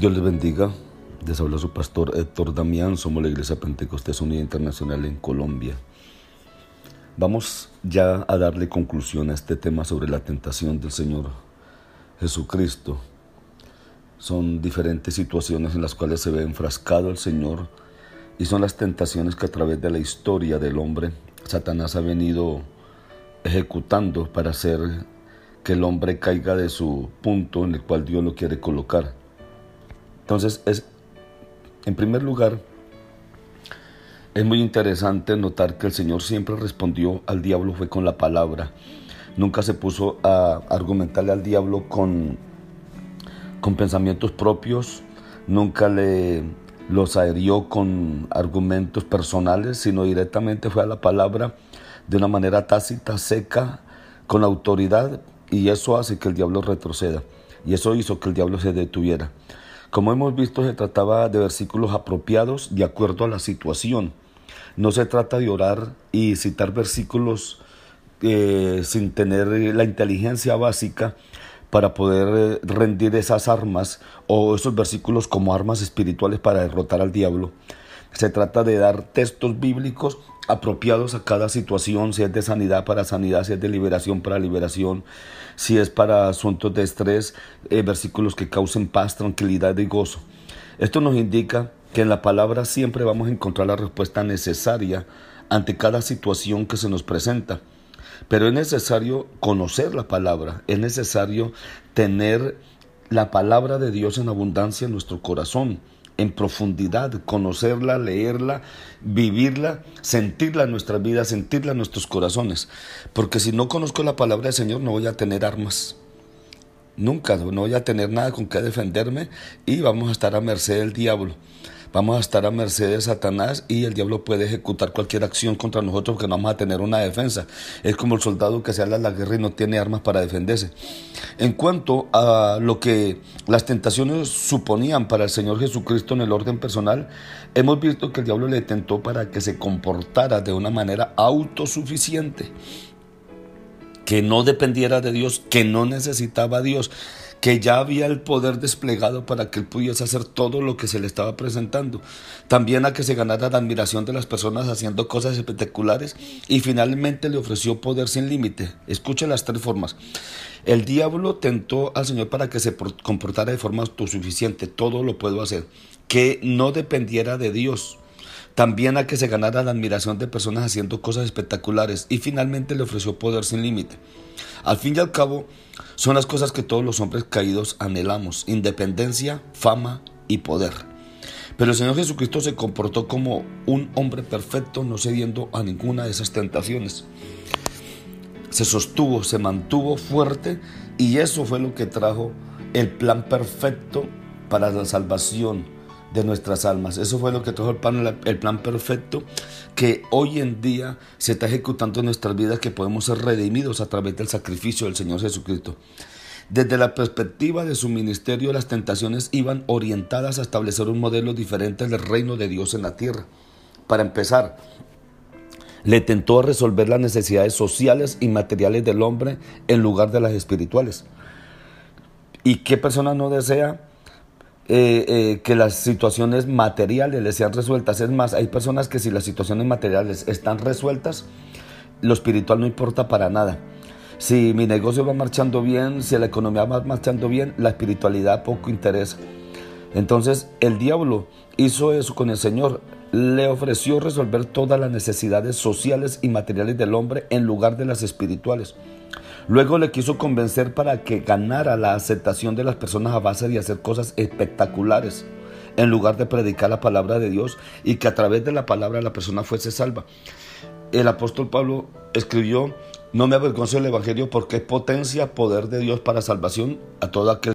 Dios les bendiga. Les habla su pastor Héctor Damián. Somos la Iglesia Pentecostés Unida Internacional en Colombia. Vamos ya a darle conclusión a este tema sobre la tentación del Señor Jesucristo. Son diferentes situaciones en las cuales se ve enfrascado el Señor y son las tentaciones que a través de la historia del hombre Satanás ha venido ejecutando para hacer que el hombre caiga de su punto en el cual Dios lo quiere colocar. Entonces, es, en primer lugar, es muy interesante notar que el Señor siempre respondió al diablo fue con la palabra. Nunca se puso a argumentarle al diablo con, con pensamientos propios, nunca le los adherió con argumentos personales, sino directamente fue a la palabra de una manera tácita, seca, con autoridad, y eso hace que el diablo retroceda. Y eso hizo que el diablo se detuviera. Como hemos visto, se trataba de versículos apropiados de acuerdo a la situación. No se trata de orar y citar versículos eh, sin tener la inteligencia básica para poder eh, rendir esas armas o esos versículos como armas espirituales para derrotar al diablo. Se trata de dar textos bíblicos apropiados a cada situación, si es de sanidad para sanidad, si es de liberación para liberación, si es para asuntos de estrés, eh, versículos que causen paz, tranquilidad y gozo. Esto nos indica que en la palabra siempre vamos a encontrar la respuesta necesaria ante cada situación que se nos presenta. Pero es necesario conocer la palabra, es necesario tener la palabra de Dios en abundancia en nuestro corazón en profundidad, conocerla, leerla, vivirla, sentirla en nuestras vidas, sentirla en nuestros corazones. Porque si no conozco la palabra del Señor no voy a tener armas. Nunca, no voy a tener nada con qué defenderme y vamos a estar a merced del diablo vamos a estar a merced de Satanás y el diablo puede ejecutar cualquier acción contra nosotros porque no vamos a tener una defensa. Es como el soldado que se habla la guerra y no tiene armas para defenderse. En cuanto a lo que las tentaciones suponían para el Señor Jesucristo en el orden personal, hemos visto que el diablo le tentó para que se comportara de una manera autosuficiente que no dependiera de Dios, que no necesitaba a Dios, que ya había el poder desplegado para que él pudiese hacer todo lo que se le estaba presentando. También a que se ganara la admiración de las personas haciendo cosas espectaculares y finalmente le ofreció poder sin límite. Escuche las tres formas. El diablo tentó al Señor para que se comportara de forma autosuficiente, todo lo puedo hacer, que no dependiera de Dios. También a que se ganara la admiración de personas haciendo cosas espectaculares y finalmente le ofreció poder sin límite. Al fin y al cabo, son las cosas que todos los hombres caídos anhelamos, independencia, fama y poder. Pero el Señor Jesucristo se comportó como un hombre perfecto, no cediendo a ninguna de esas tentaciones. Se sostuvo, se mantuvo fuerte y eso fue lo que trajo el plan perfecto para la salvación de nuestras almas. Eso fue lo que trajo el plan, el plan perfecto que hoy en día se está ejecutando en nuestras vidas, que podemos ser redimidos a través del sacrificio del Señor Jesucristo. Desde la perspectiva de su ministerio, las tentaciones iban orientadas a establecer un modelo diferente del reino de Dios en la tierra. Para empezar, le tentó a resolver las necesidades sociales y materiales del hombre en lugar de las espirituales. ¿Y qué persona no desea eh, eh, que las situaciones materiales les sean resueltas. Es más, hay personas que si las situaciones materiales están resueltas, lo espiritual no importa para nada. Si mi negocio va marchando bien, si la economía va marchando bien, la espiritualidad poco interesa. Entonces el diablo hizo eso con el Señor. Le ofreció resolver todas las necesidades sociales y materiales del hombre en lugar de las espirituales. Luego le quiso convencer para que ganara la aceptación de las personas a base de hacer cosas espectaculares. en lugar de predicar la palabra de Dios y que a través de la palabra la persona fuese salva. El apóstol Pablo escribió, no me avergonzo del Evangelio porque es potencia, poder de Dios para salvación a todo aquel